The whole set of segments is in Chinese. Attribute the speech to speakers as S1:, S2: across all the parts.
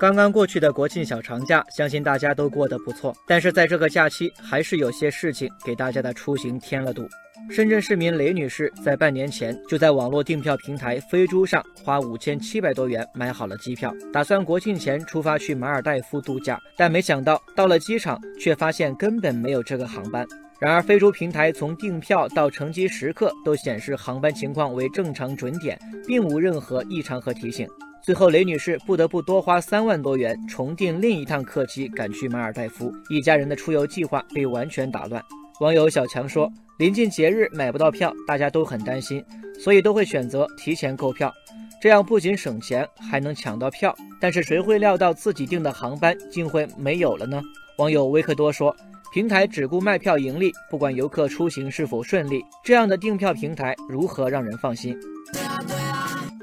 S1: 刚刚过去的国庆小长假，相信大家都过得不错。但是在这个假期，还是有些事情给大家的出行添了堵。深圳市民雷女士在半年前就在网络订票平台飞猪上花五千七百多元买好了机票，打算国庆前出发去马尔代夫度假。但没想到到了机场，却发现根本没有这个航班。然而，飞猪平台从订票到乘机时刻都显示航班情况为正常准点，并无任何异常和提醒。最后，雷女士不得不多花三万多元重订另一趟客机赶去马尔代夫，一家人的出游计划被完全打乱。网友小强说：“临近节日买不到票，大家都很担心，所以都会选择提前购票，这样不仅省钱，还能抢到票。但是谁会料到自己订的航班竟会没有了呢？”网友维克多说：“平台只顾卖票盈利，不管游客出行是否顺利，这样的订票平台如何让人放心？”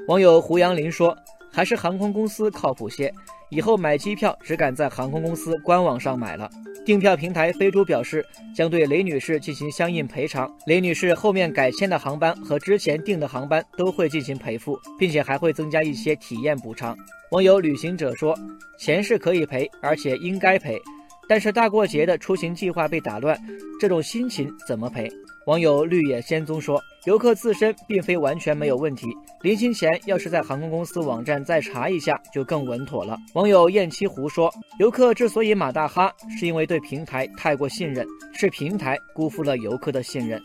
S1: 网友胡杨林说。还是航空公司靠谱些，以后买机票只敢在航空公司官网上买了。订票平台飞猪表示，将对雷女士进行相应赔偿。雷女士后面改签的航班和之前订的航班都会进行赔付，并且还会增加一些体验补偿。网友旅行者说，钱是可以赔，而且应该赔，但是大过节的出行计划被打乱，这种心情怎么赔？网友绿野仙踪说：“游客自身并非完全没有问题，临行前要是在航空公司网站再查一下，就更稳妥了。”网友燕七胡说：“游客之所以马大哈，是因为对平台太过信任，是平台辜负了游客的信任。”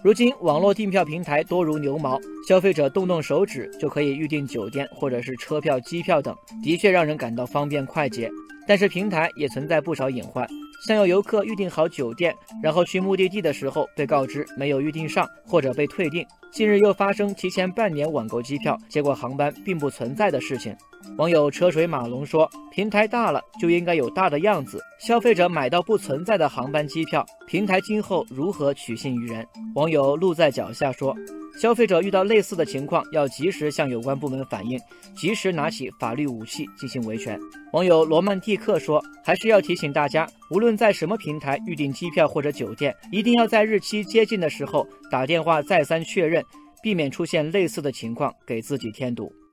S1: 如今网络订票平台多如牛毛，消费者动动手指就可以预订酒店或者是车票、机票等，的确让人感到方便快捷。但是平台也存在不少隐患。像有游客预订好酒店，然后去目的地的时候被告知没有预订上，或者被退订。近日又发生提前半年网购机票，结果航班并不存在的事情。网友车水马龙说：“平台大了就应该有大的样子，消费者买到不存在的航班机票，平台今后如何取信于人？”网友路在脚下说。消费者遇到类似的情况，要及时向有关部门反映，及时拿起法律武器进行维权。网友罗曼蒂克说：“还是要提醒大家，无论在什么平台预订机票或者酒店，一定要在日期接近的时候打电话再三确认，避免出现类似的情况，给自己添堵。”